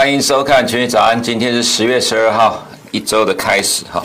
欢迎收看《全球早安》，今天是十月十二号，一周的开始哈。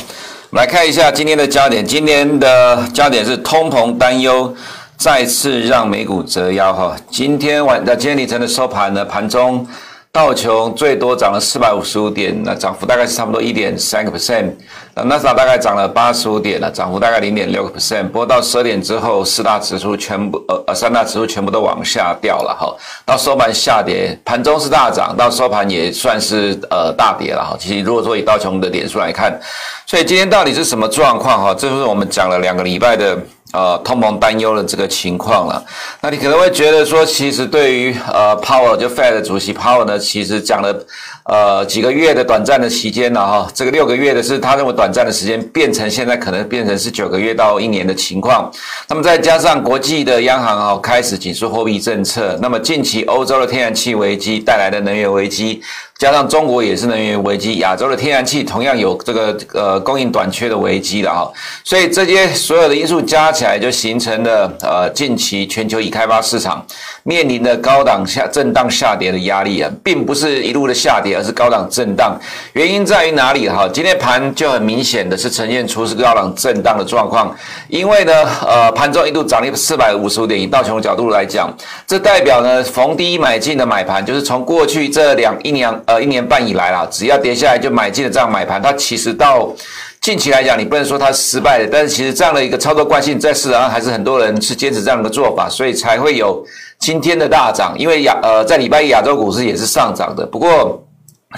我们来看一下今天的焦点，今天的焦点是通膨担忧再次让美股折腰哈。今天晚的今天凌晨的收盘呢，盘中。道琼最多涨了四百五十五点，那涨幅大概是差不多一点三个 percent。那纳斯达大概涨了八十五点了，涨幅大概零点六个 percent。不过到十二点之后，四大指数全部呃呃三大指数全部都往下掉了哈。到收盘下跌，盘中是大涨，到收盘也算是呃大跌了哈。其实如果说以道琼的点数来看，所以今天到底是什么状况哈？这就是我们讲了两个礼拜的。呃，通膨担忧的这个情况了，那你可能会觉得说，其实对于呃，Powell 就 Fed 主席 Powell 呢，其实讲了呃几个月的短暂的期间了哈，这个六个月的是他认为短暂的时间，变成现在可能变成是九个月到一年的情况。那么再加上国际的央行啊开始紧缩货币政策，那么近期欧洲的天然气危机带来的能源危机。加上中国也是能源危机，亚洲的天然气同样有这个呃供应短缺的危机了哈，所以这些所有的因素加起来，就形成了呃近期全球已开发市场面临的高档下震荡下跌的压力啊，并不是一路的下跌，而是高档震荡。原因在于哪里哈？今天盘就很明显的是呈现出是高档震荡的状况，因为呢呃盘中一度涨了四百五十五点，以道琼的角度来讲，这代表呢逢低买进的买盘，就是从过去这两一年。呃，一年半以来啦，只要跌下来就买进的这样买盘，它其实到近期来讲，你不能说它失败的，但是其实这样的一个操作惯性在市场上还是很多人是坚持这样的做法，所以才会有今天的大涨。因为亚呃在礼拜一亚洲股市也是上涨的，不过。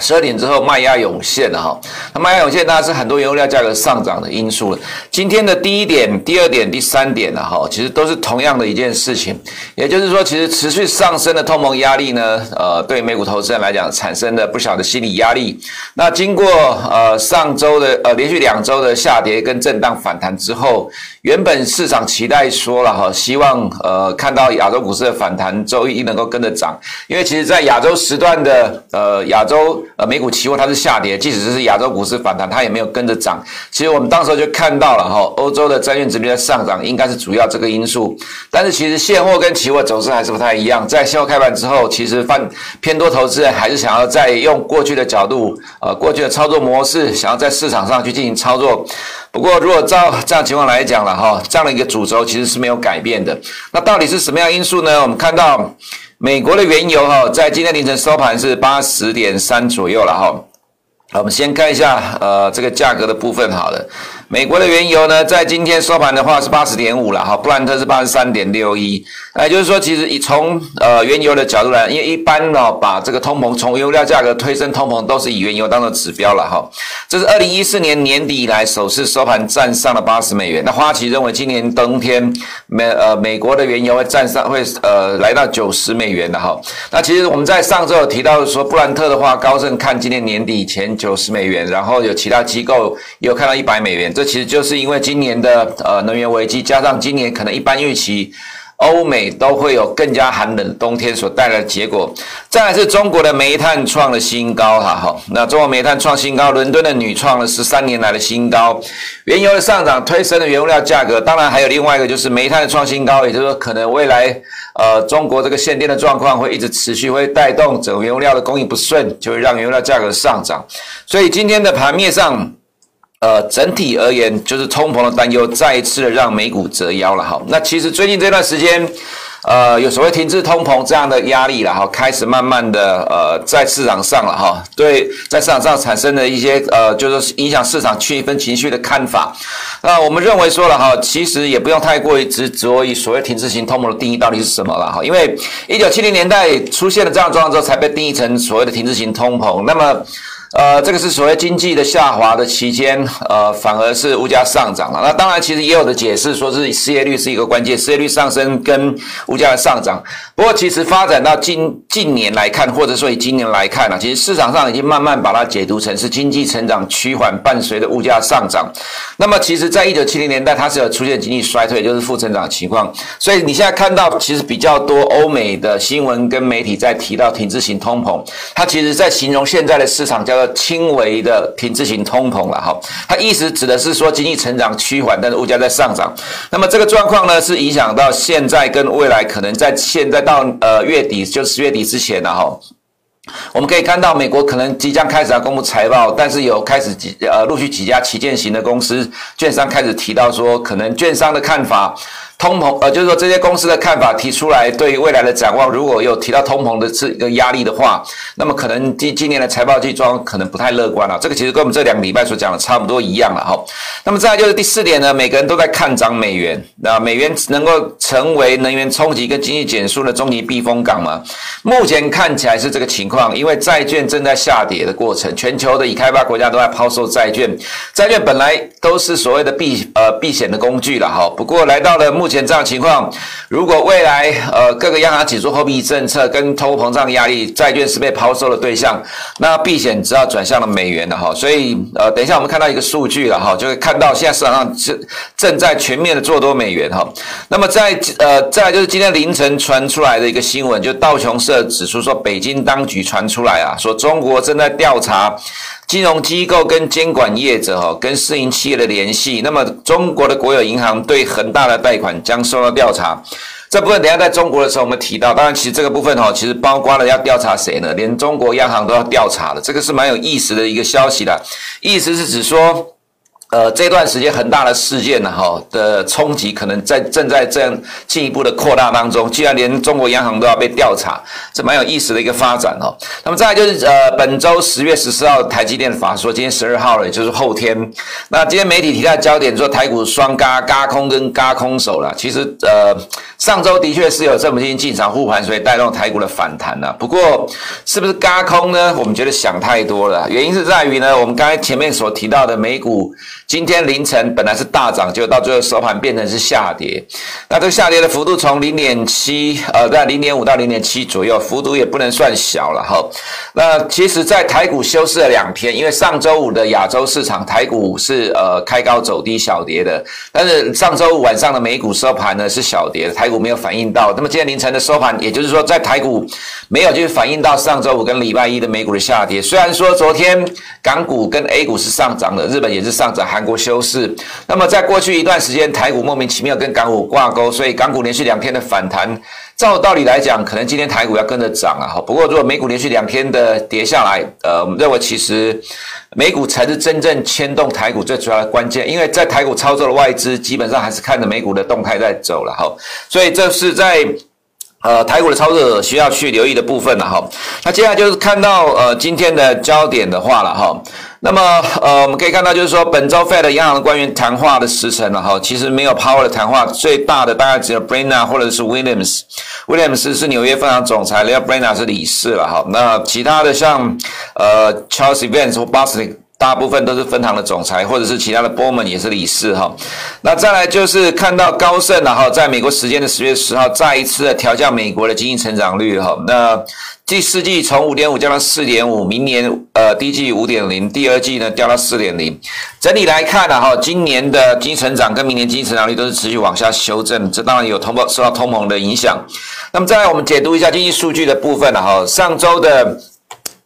十二点之后卖压涌现了哈，那卖压涌现当然是很多原物料价格上涨的因素了。今天的第一点、第二点、第三点呢哈，其实都是同样的一件事情，也就是说，其实持续上升的通膨压力呢，呃，对美股投资人来讲产生了不小的心理压力。那经过呃上周的呃连续两周的下跌跟震荡反弹之后，原本市场期待说了哈，希望呃看到亚洲股市的反弹，周一能够跟着涨，因为其实在亚洲时段的呃亚洲。呃，美股期货它是下跌，即使是亚洲股市反弹，它也没有跟着涨。其实我们当时就看到了哈，欧洲的债券殖利率上涨，应该是主要这个因素。但是其实现货跟期货走势还是不太一样。在现货开盘之后，其实偏多投资人还是想要再用过去的角度，呃，过去的操作模式，想要在市场上去进行操作。不过，如果照这样情况来讲了哈，这样的一个主轴其实是没有改变的。那到底是什么样因素呢？我们看到。美国的原油哈，在今天凌晨收盘是八十点三左右了哈。我们先看一下呃这个价格的部分好了。美国的原油呢，在今天收盘的话是八十点五了哈，布兰特是八十三点六一。也就是说，其实以从呃原油的角度来，因为一般呢，把这个通膨从原料价格推升通膨，都是以原油当做指标了哈。这是二零一四年年底以来首次收盘站上了八十美元。那花旗认为今年冬天美呃美国的原油会站上会呃来到九十美元的哈。那其实我们在上周有提到说，布兰特的话，高盛看今年年底前九十美元，然后有其他机构也有看到一百美元。这其实就是因为今年的呃能源危机，加上今年可能一般预期欧美都会有更加寒冷的冬天所带来的结果。再来是中国的煤炭创了新高哈哈，那中国煤炭创新高，伦敦的铝创了十三年来的新高，原油的上涨推升了原物料价格。当然还有另外一个就是煤炭的创新高，也就是说可能未来呃中国这个限电的状况会一直持续，会带动整个原物料的供应不顺，就会让原物料价格上涨。所以今天的盘面上。呃，整体而言，就是通膨的担忧再一次的让美股折腰了哈。那其实最近这段时间，呃，有所谓停滞通膨这样的压力了哈，开始慢慢的呃在市场上了哈，对，在市场上产生的一些呃，就是影响市场气氛情绪的看法。那我们认为说了哈，其实也不用太过于执着于所谓停滞型通膨的定义到底是什么了哈，因为一九七零年代出现了这样状况之后，才被定义成所谓的停滞型通膨。那么呃，这个是所谓经济的下滑的期间，呃，反而是物价上涨了。那当然，其实也有的解释说是失业率是一个关键，失业率上升跟物价的上涨。不过，其实发展到近近年来看，或者说以今年来看呢，其实市场上已经慢慢把它解读成是经济成长趋缓，伴随着物价上涨。那么，其实，在一九七零年代，它是有出现经济衰退，就是负增长情况。所以，你现在看到其实比较多欧美的新闻跟媒体在提到停滞型通膨，它其实在形容现在的市场叫。轻微的停滞型通膨了哈，它意思指的是说经济成长趋缓，但是物价在上涨。那么这个状况呢，是影响到现在跟未来，可能在现在到呃月底，就十月底之前了哈。我们可以看到，美国可能即将开始要公布财报，但是有开始几呃陆续几家旗舰型的公司券商开始提到说，可能券商的看法。通膨，呃，就是说这些公司的看法提出来，对于未来的展望，如果有提到通膨的这个压力的话，那么可能今今年的财报季装可能不太乐观了。这个其实跟我们这两个礼拜所讲的差不多一样了哈。那么再来就是第四点呢，每个人都在看涨美元，那美元能够成为能源冲击跟经济减速的终极避风港吗？目前看起来是这个情况，因为债券正在下跌的过程，全球的已开发国家都在抛售债券，债券本来都是所谓的避呃避险的工具了哈。不过来到了目目前这样情况，如果未来呃各个央行紧缩货币政策跟通货膨胀压力，债券是被抛售的对象，那避险只要转向了美元了哈。所以呃，等一下我们看到一个数据了哈，就会看到现在市场上正正在全面的做多美元哈。那么在呃再来就是今天凌晨传出来的一个新闻，就道琼社指出说，北京当局传出来啊，说中国正在调查。金融机构跟监管业者哈，跟私营企业的联系，那么中国的国有银行对恒大的贷款将受到调查。这部分等下在中国的时候我们提到，当然其实这个部分哈，其实包括了要调查谁呢？连中国央行都要调查了，这个是蛮有意思的一个消息的，意思是指说。呃，这段时间很大的事件呢，哈的冲击可能在正在这样进一步的扩大当中。既然连中国央行都要被调查，这蛮有意思的一个发展哦。那么再来就是呃，本周十月十四号台积电的法说，今天十二号了，也就是后天。那今天媒体提到焦点说台股双嘎嘎空跟嘎空手了。其实呃，上周的确是有政府基金进场护盘，所以带动台股的反弹了。不过是不是嘎空呢？我们觉得想太多了。原因是在于呢，我们刚才前面所提到的美股。今天凌晨本来是大涨，就到最后收盘变成是下跌。那这个下跌的幅度从零点七，呃，在零点五到零点七左右，幅度也不能算小了哈。那其实，在台股休市了两天，因为上周五的亚洲市场台股是呃开高走低小跌的，但是上周五晚上的美股收盘呢是小跌，台股没有反映到。那么今天凌晨的收盘，也就是说在台股没有就是反映到上周五跟礼拜一的美股的下跌。虽然说昨天港股跟 A 股是上涨的，日本也是上涨。还韩国休市，那么在过去一段时间，台股莫名其妙跟港股挂钩，所以港股连续两天的反弹，照道理来讲，可能今天台股要跟着涨啊。不过如果美股连续两天的跌下来，呃，我们认为其实美股才是真正牵动台股最主要的关键，因为在台股操作的外资基本上还是看着美股的动态在走了哈。所以这是在呃台股的操作需要去留意的部分了哈。那接下来就是看到呃今天的焦点的话了哈。那么，呃，我们可以看到，就是说，本周 Fed 央行的官员谈话的时程了哈，其实没有 Powell 的谈话，最大的大概只有 Brainard 或者是 Williams，Williams 是纽约分行总裁，然后 Brainard 是理事了哈。那其他的像，呃，Charles Evans 或 Bostic，大部分都是分行的总裁，或者是其他的 BOOM 也是理事哈。那再来就是看到高盛然后，在美国时间的十月十号，再一次的调降美国的经济成长率哈。那第四季从五点五降到四点五，明年呃第一季五点零，第二季呢掉到四点零。整体来看呢，哈，今年的经济成长跟明年经济成长率都是持续往下修正，这当然有通膨受到通膨的影响。那么再来我们解读一下经济数据的部分了哈，上周的。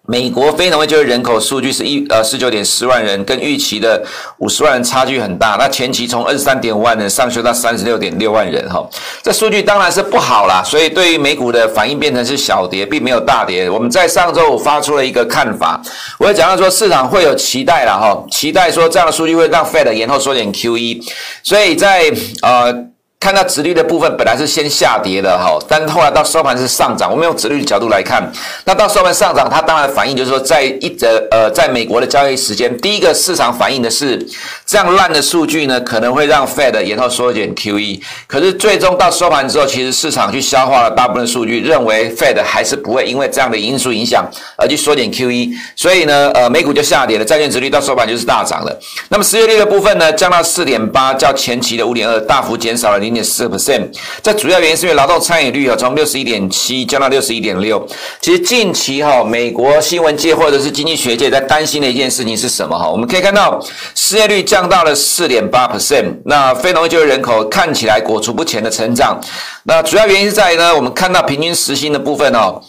美国非农业就业人口数据是一呃十九点四万人，跟预期的五十万人差距很大。那前期从二十三点五万人上修到三十六点六万人哈，这数据当然是不好啦。所以对于美股的反应变成是小跌，并没有大跌。我们在上周五发出了一个看法，我也讲到说市场会有期待了哈，期待说这样的数据会让 Fed 延后缩减 QE，所以在呃。看到殖率的部分本来是先下跌的哈，但是后来到收盘是上涨。我们用殖率的角度来看，那到收盘上涨，它当然反映就是说，在一则呃，在美国的交易时间，第一个市场反映的是这样烂的数据呢，可能会让 Fed 延后缩减 QE。可是最终到收盘之后，其实市场去消化了大部分数据，认为 Fed 还是不会因为这样的因素影响而去缩减 QE。所以呢，呃，美股就下跌了，债券殖率到收盘就是大涨了。那么失业率的部分呢，降到四点八，较前期的五点二大幅减少了零。零点四 percent，这主要原因是因为劳动参与率啊，从六十一点七降到六十一点六。其实近期哈，美国新闻界或者是经济学界在担心的一件事情是什么哈？我们可以看到失业率降到了四点八 percent，那非农业就业人口看起来裹足不前的成长。那主要原因是在于呢，我们看到平均时薪的部分哦。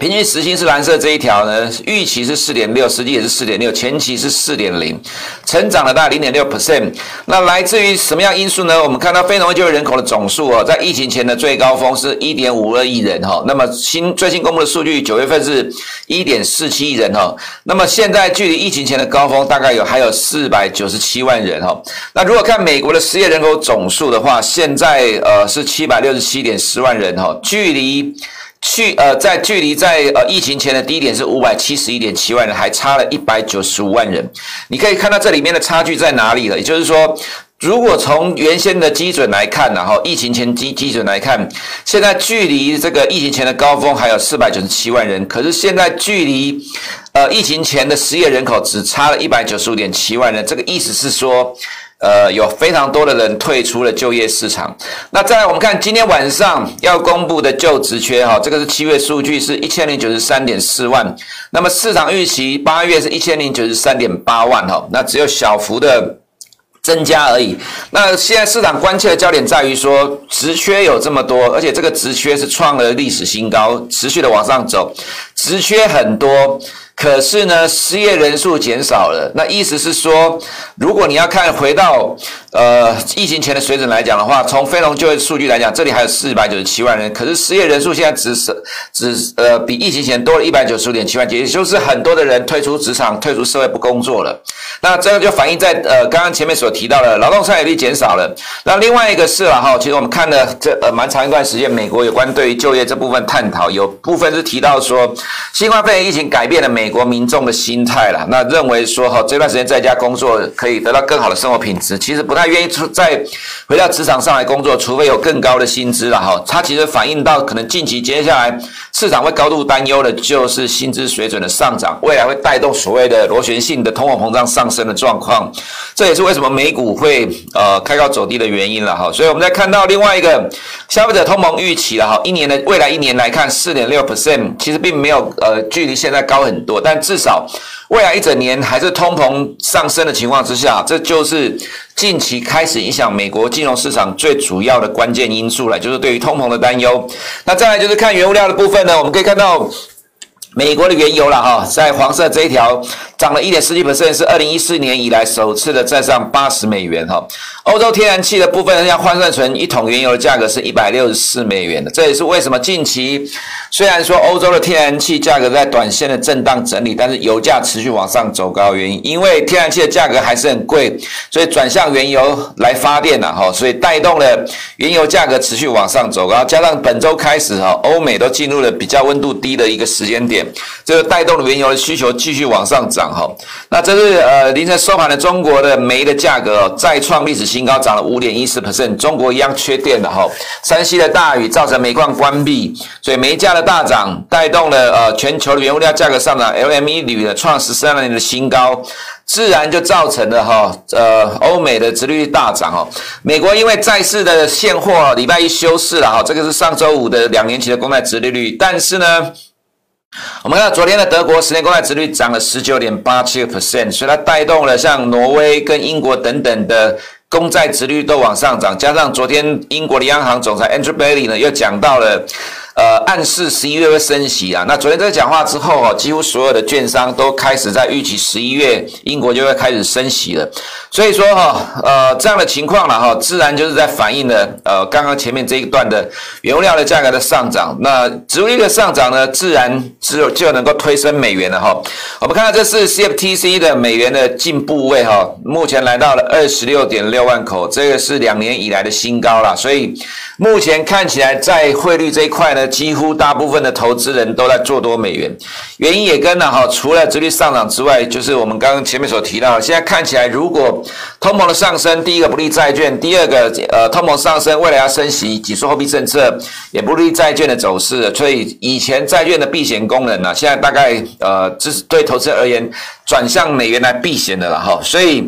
平均时薪是蓝色这一条呢，预期是四点六，实际也是四点六，前期是四点零，成长了大概零点六 percent。那来自于什么样因素呢？我们看到非农业就业人口的总数哦，在疫情前的最高峰是一点五二亿人哈，那么新最新公布的数据，九月份是一点四七亿人哈，那么现在距离疫情前的高峰大概有还有四百九十七万人哈。那如果看美国的失业人口总数的话，现在呃是七百六十七点十万人哈，距离。去呃，在距离在呃疫情前的低点是五百七十一点七万人，还差了一百九十五万人。你可以看到这里面的差距在哪里了？也就是说，如果从原先的基准来看，然后疫情前基基准来看，现在距离这个疫情前的高峰还有四百九十七万人，可是现在距离呃疫情前的失业人口只差了一百九十五点七万人。这个意思是说。呃，有非常多的人退出了就业市场。那再来，我们看今天晚上要公布的就职缺哈，这个是七月数据，是一千零九十三点四万。那么市场预期八月是一千零九十三点八万哈，那只有小幅的增加而已。那现在市场关切的焦点在于说，职缺有这么多，而且这个职缺是创了历史新高，持续的往上走，职缺很多。可是呢，失业人数减少了。那意思是说，如果你要看回到呃疫情前的水准来讲的话，从非农就业数据来讲，这里还有四百九十七万人。可是失业人数现在只是只呃比疫情前多了一百九十五点七万，也就是很多的人退出职场、退出社会不工作了。那这个就反映在呃刚刚前面所提到的劳动参与率减少了。那另外一个是了哈，其实我们看了这呃蛮长一段时间，美国有关对于就业这部分探讨，有部分是提到说，新冠肺炎疫情改变了。美国民众的心态了，那认为说哈，这段时间在家工作可以得到更好的生活品质，其实不太愿意出再回到职场上来工作，除非有更高的薪资了哈。它其实反映到可能近期接下来市场会高度担忧的就是薪资水准的上涨，未来会带动所谓的螺旋性的通货膨胀上升的状况，这也是为什么美股会呃开高走低的原因了哈。所以我们再看到另外一个消费者通膨预期了哈，一年的未来一年来看四点六 percent，其实并没有呃距离现在高很多。但至少未来一整年还是通膨上升的情况之下，这就是近期开始影响美国金融市场最主要的关键因素了，就是对于通膨的担忧。那再来就是看原物料的部分呢，我们可以看到。美国的原油了哈，在黄色这一条涨了一点四七美分是二零一四年以来首次的再上八十美元哈。欧洲天然气的部分要换算成一桶原油的价格是一百六十四美元的，这也是为什么近期虽然说欧洲的天然气价格在短线的震荡整理，但是油价持续往上走高的原因，因为天然气的价格还是很贵，所以转向原油来发电了哈，所以带动了原油价格持续往上走高，加上本周开始哈，欧美都进入了比较温度低的一个时间点。这个带动了原油的需求继续往上涨哈，那这是呃凌晨收盘的中国的煤的价格再创历史新高，涨了五点一四 percent。中国一样缺电的哈，山西的大雨造成煤矿关闭，所以煤价的大涨带动了呃全球的原物料价格上涨，LME 铝的创十三年的新高，自然就造成了哈呃欧美的殖利率大涨哈。美国因为债市的现货礼拜一休市了哈，这个是上周五的两年期的公债殖利率，但是呢。我们看到昨天的德国十年公债殖率涨了十九点八七个 percent，所以它带动了像挪威跟英国等等的公债殖率都往上涨，加上昨天英国的央行总裁 Andrew Bailey 呢又讲到了。呃，暗示十一月会升息啊。那昨天这个讲话之后啊，几乎所有的券商都开始在预期十一月英国就会开始升息了。所以说哈，呃，这样的情况了哈，自然就是在反映了呃刚刚前面这一段的原物料的价格的上涨。那殖利率的上涨呢，自然只有就能够推升美元了哈。我们看到这是 CFTC 的美元的净部位哈，目前来到了二十六点六万口，这个是两年以来的新高了。所以目前看起来在汇率这一块呢。几乎大部分的投资人都在做多美元，原因也跟了哈，除了直率上涨之外，就是我们刚刚前面所提到，现在看起来如果通膨的上升，第一个不利债券，第二个呃通膨上升，未来要升息，紧缩货币政策也不利债券的走势，所以以前债券的避险功能呢、啊，现在大概呃，这是对投资而言。转向美元来避险的了哈，所以，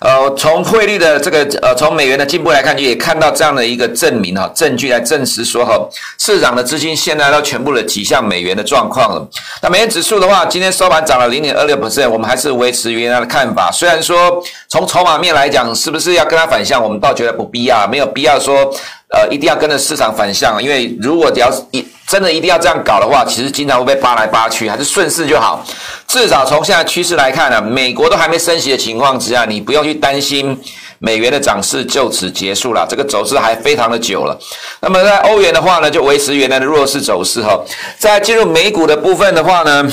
呃，从汇率的这个呃，从美元的进步来看，也看到这样的一个证明哈，证据来证实说哈，市场的资金现在都全部的挤向美元的状况了。那美元指数的话，今天收盘涨了零点二六 percent，我们还是维持原来的看法。虽然说从筹码面来讲，是不是要跟它反向，我们倒觉得不必要，没有必要说。呃，一定要跟着市场反向，因为如果只要一真的一定要这样搞的话，其实经常会被扒来扒去，还是顺势就好。至少从现在趋势来看呢，美国都还没升息的情况之下，你不用去担心美元的涨势就此结束了，这个走势还非常的久了。那么在欧元的话呢，就维持原来的弱势走势哈。在进入美股的部分的话呢，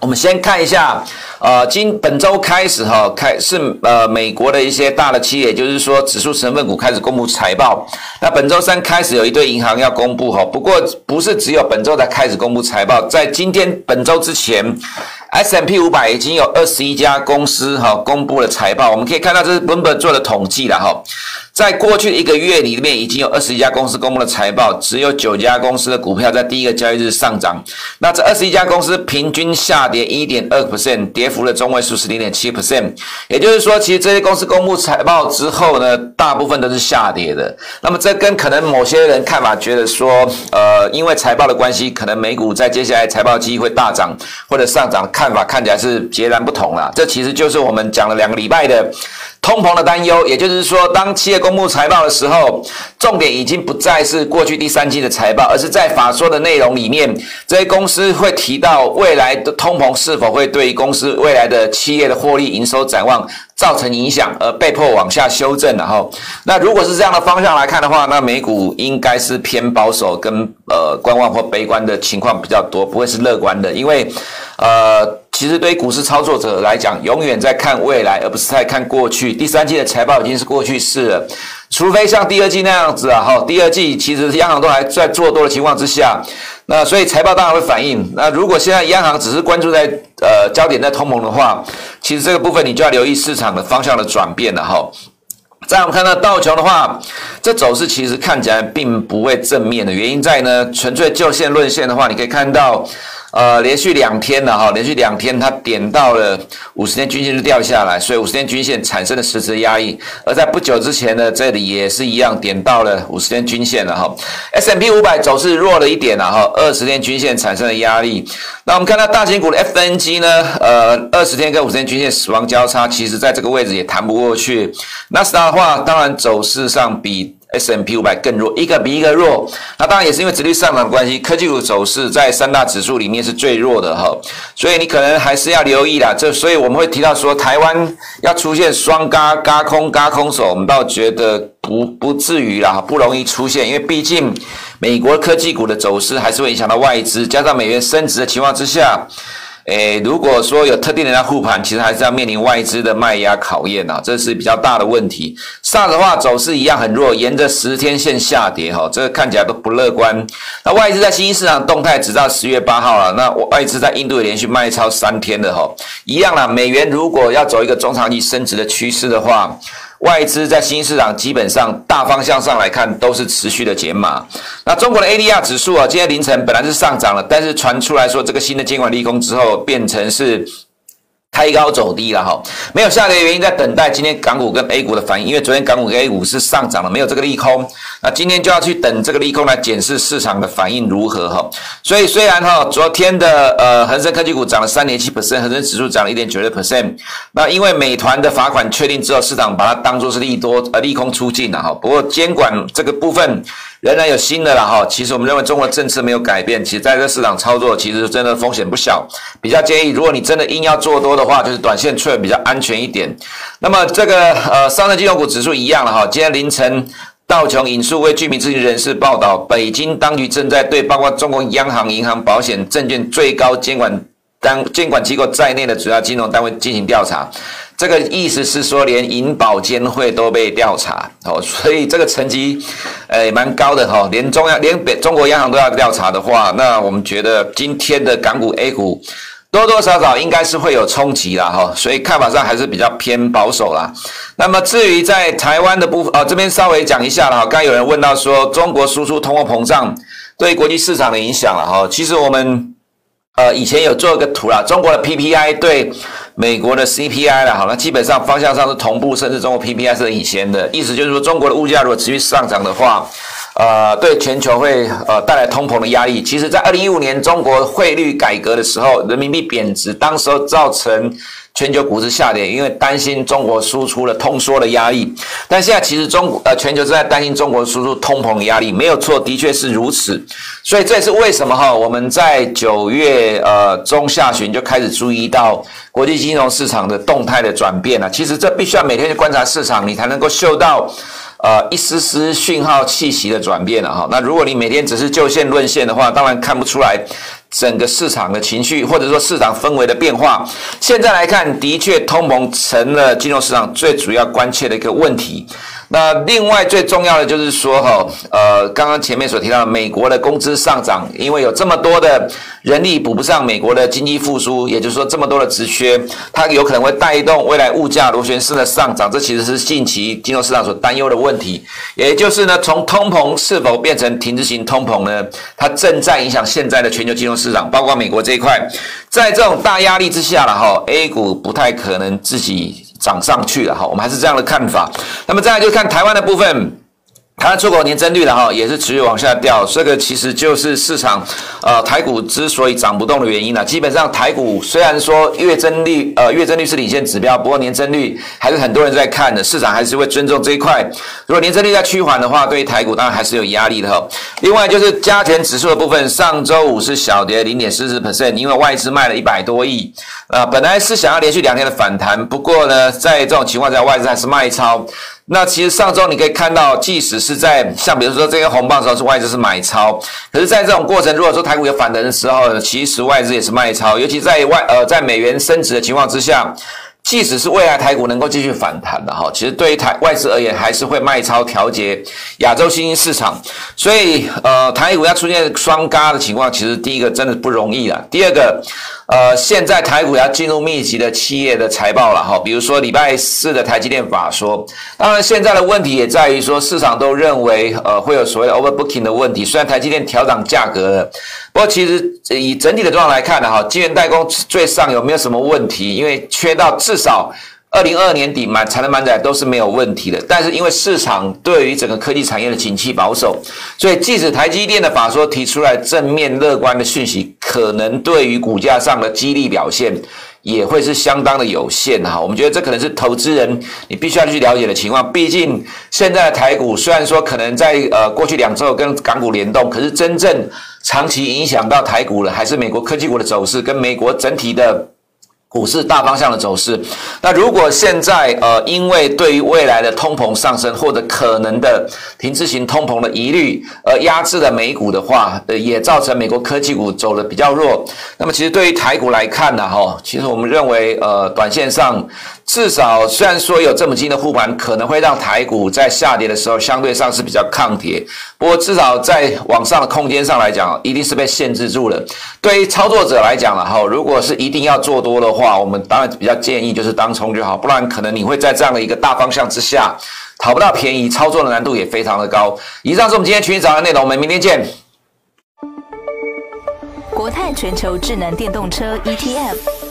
我们先看一下。呃，今本周开始哈，开是呃美国的一些大的企业，就是说指数成分股开始公布财报。那本周三开始有一堆银行要公布哈，不过不是只有本周才开始公布财报，在今天本周之前 S M P 五百已经有二十一家公司哈公布了财报。我们可以看到这是本本做的统计了哈。在过去一个月里面，已经有二十一家公司公布了财报，只有九家公司的股票在第一个交易日上涨。那这二十一家公司平均下跌一点二 percent，跌幅的中位数是零点七 percent。也就是说，其实这些公司公布财报之后呢，大部分都是下跌的。那么这跟可能某些人看法觉得说，呃，因为财报的关系，可能美股在接下来财报季会大涨或者上涨，看法看起来是截然不同了。这其实就是我们讲了两个礼拜的。通膨的担忧，也就是说，当企业公布财报的时候，重点已经不再是过去第三季的财报，而是在法说的内容里面，这些公司会提到未来的通膨是否会对于公司未来的企业的获利、营收展望造成影响，而被迫往下修正。然后，那如果是这样的方向来看的话，那美股应该是偏保守跟呃观望或悲观的情况比较多，不会是乐观的，因为呃。其实对于股市操作者来讲，永远在看未来，而不是在看过去。第三季的财报已经是过去式了，除非像第二季那样子啊，哈，第二季其实央行都还在做多的情况之下，那所以财报当然会反映。那如果现在央行只是关注在呃焦点在通膨的话，其实这个部分你就要留意市场的方向的转变了哈。再我们看到道琼的话，这走势其实看起来并不会正面的原因在呢，纯粹就线论线的话，你可以看到。呃，连续两天了哈，连续两天它点到了五十天均线就掉下来，所以五十天均线产生了实质压抑。而在不久之前呢，这里也是一样点到了五十天均线了哈。S M P 五百走势弱了一点了哈，二十天均线产生了压力。那我们看到大型股的 FNG 呢，呃，二十天跟五十天均线死亡交叉，其实在这个位置也弹不过去。纳斯达的话，当然走势上比。S M P 五百更弱，一个比一个弱。那当然也是因为殖利率上涨的关系，科技股走势在三大指数里面是最弱的哈。所以你可能还是要留意啦。这所以我们会提到说，台湾要出现双轧、轧空、轧空手，我们倒觉得不不至于啦，不容易出现，因为毕竟美国科技股的走势还是会影响到外资，加上美元升值的情况之下。诶，如果说有特定人在护盘，其实还是要面临外资的卖压考验啊，这是比较大的问题。上的话走势一样很弱，沿着十天线下跌哈，这个看起来都不乐观。那外资在新兴市场动态直到十月八号了，那外资在印度也连续卖超三天的哈，一样啦。美元如果要走一个中长期升值的趋势的话。外资在新兴市场基本上大方向上来看都是持续的减码。那中国的 ADR 指数啊，今天凌晨本来是上涨了，但是传出来说这个新的监管利空之后，变成是。开高走低了哈，没有下跌的原因在等待今天港股跟 A 股的反应，因为昨天港股跟 A 股是上涨了，没有这个利空，那今天就要去等这个利空来检视市场的反应如何哈。所以虽然哈昨天的呃恒生科技股涨了三点七 percent，恒生指数涨了一点九六 percent，那因为美团的罚款确定之后，市场把它当作是利多呃利空出尽了哈。不过监管这个部分。仍然有新的啦哈，其实我们认为中国政策没有改变，其实在这市场操作其实真的风险不小，比较建议如果你真的硬要做多的话，就是短线出来比较安全一点。那么这个呃上证金融股指数一样了哈，今天凌晨道琼引述为居民知情人士报道，北京当局正在对包括中国央行、银行、保险、证券最高监管单监管机构在内的主要金融单位进行调查。这个意思是说，连银保监会都被调查哦，所以这个成绩，诶，蛮高的哈。连中央、连北中国央行都要调查的话，那我们觉得今天的港股 A 股多多少少应该是会有冲击啦哈。所以看法上还是比较偏保守啦。那么至于在台湾的部分，哦，这边稍微讲一下了哈。刚有人问到说，中国输出通货膨胀对国际市场的影响了哈。其实我们呃以前有做一个图啦，中国的 PPI 对。美国的 CPI 了，好，那基本上方向上是同步，甚至中国 PPI 是领先的。意思就是说，中国的物价如果持续上涨的话，呃，对全球会呃带来通膨的压力。其实，在二零一五年中国汇率改革的时候，人民币贬值，当时候造成全球股市下跌，因为担心中国输出的通缩的压力。但现在其实中国呃全球正在担心中国输出通膨压力，没有错，的确是如此。所以这也是为什么哈？我们在九月呃中下旬就开始注意到国际金融市场的动态的转变了。其实这必须要每天去观察市场，你才能够嗅到。呃，一丝丝讯号气息的转变了哈。那如果你每天只是就线论线的话，当然看不出来整个市场的情绪或者说市场氛围的变化。现在来看，的确通膨成了金融市场最主要关切的一个问题。那另外最重要的就是说，哈，呃，刚刚前面所提到的美国的工资上涨，因为有这么多的人力补不上美国的经济复苏，也就是说这么多的职缺，它有可能会带动未来物价螺旋式的上涨，这其实是近期金融市场所担忧的问题。也就是呢，从通膨是否变成停滞型通膨呢？它正在影响现在的全球金融市场，包括美国这一块，在这种大压力之下了哈，A 股不太可能自己。涨上去了哈，我们还是这样的看法。那么再来就看台湾的部分。台湾出口年增率的哈也是持续往下掉，这个其实就是市场呃台股之所以涨不动的原因了。基本上台股虽然说月增率呃月增率是领先指标，不过年增率还是很多人在看的，市场还是会尊重这一块。如果年增率在趋缓的话，对于台股当然还是有压力的哈。另外就是加权指数的部分，上周五是小跌零点四四 percent，因为外资卖了一百多亿啊、本来是想要连续两天的反弹，不过呢，在这种情况下，外资还是卖超。那其实上周你可以看到，即使是在像比如说这个红棒的时候，是外资是买超，可是，在这种过程，如果说台股有反弹的时候，其实外资也是卖超，尤其在外呃在美元升值的情况之下。即使是未来台股能够继续反弹的哈，其实对于台外资而言，还是会卖超调节亚洲新兴市场。所以呃，台股要出现双轧的情况，其实第一个真的不容易了。第二个，呃，现在台股要进入密集的企业的财报了哈，比如说礼拜四的台积电法说。当然，现在的问题也在于说，市场都认为呃会有所谓的 overbooking 的问题。虽然台积电调涨价格了，不过其实以整体的状况来看呢哈，晶圆代工最上有没有什么问题，因为缺到至少二零二二年底满产能满载都是没有问题的，但是因为市场对于整个科技产业的景气保守，所以即使台积电的法说提出来正面乐观的讯息，可能对于股价上的激励表现也会是相当的有限哈。我们觉得这可能是投资人你必须要去了解的情况。毕竟现在的台股虽然说可能在呃过去两周跟港股联动，可是真正长期影响到台股的还是美国科技股的走势跟美国整体的。股市大方向的走势，那如果现在呃，因为对于未来的通膨上升或者可能的停滞型通膨的疑虑而压制了美股的话，呃，也造成美国科技股走的比较弱。那么其实对于台股来看呢，哈，其实我们认为呃，短线上。至少，虽然说有这么近的护盘，可能会让台股在下跌的时候相对上是比较抗跌。不过，至少在往上的空间上来讲，一定是被限制住了。对于操作者来讲了哈，如果是一定要做多的话，我们当然比较建议就是当冲就好，不然可能你会在这样的一个大方向之下讨不到便宜，操作的难度也非常的高。以上是我们今天群益早的内容，我们明天见。国泰全球智能电动车 ETF。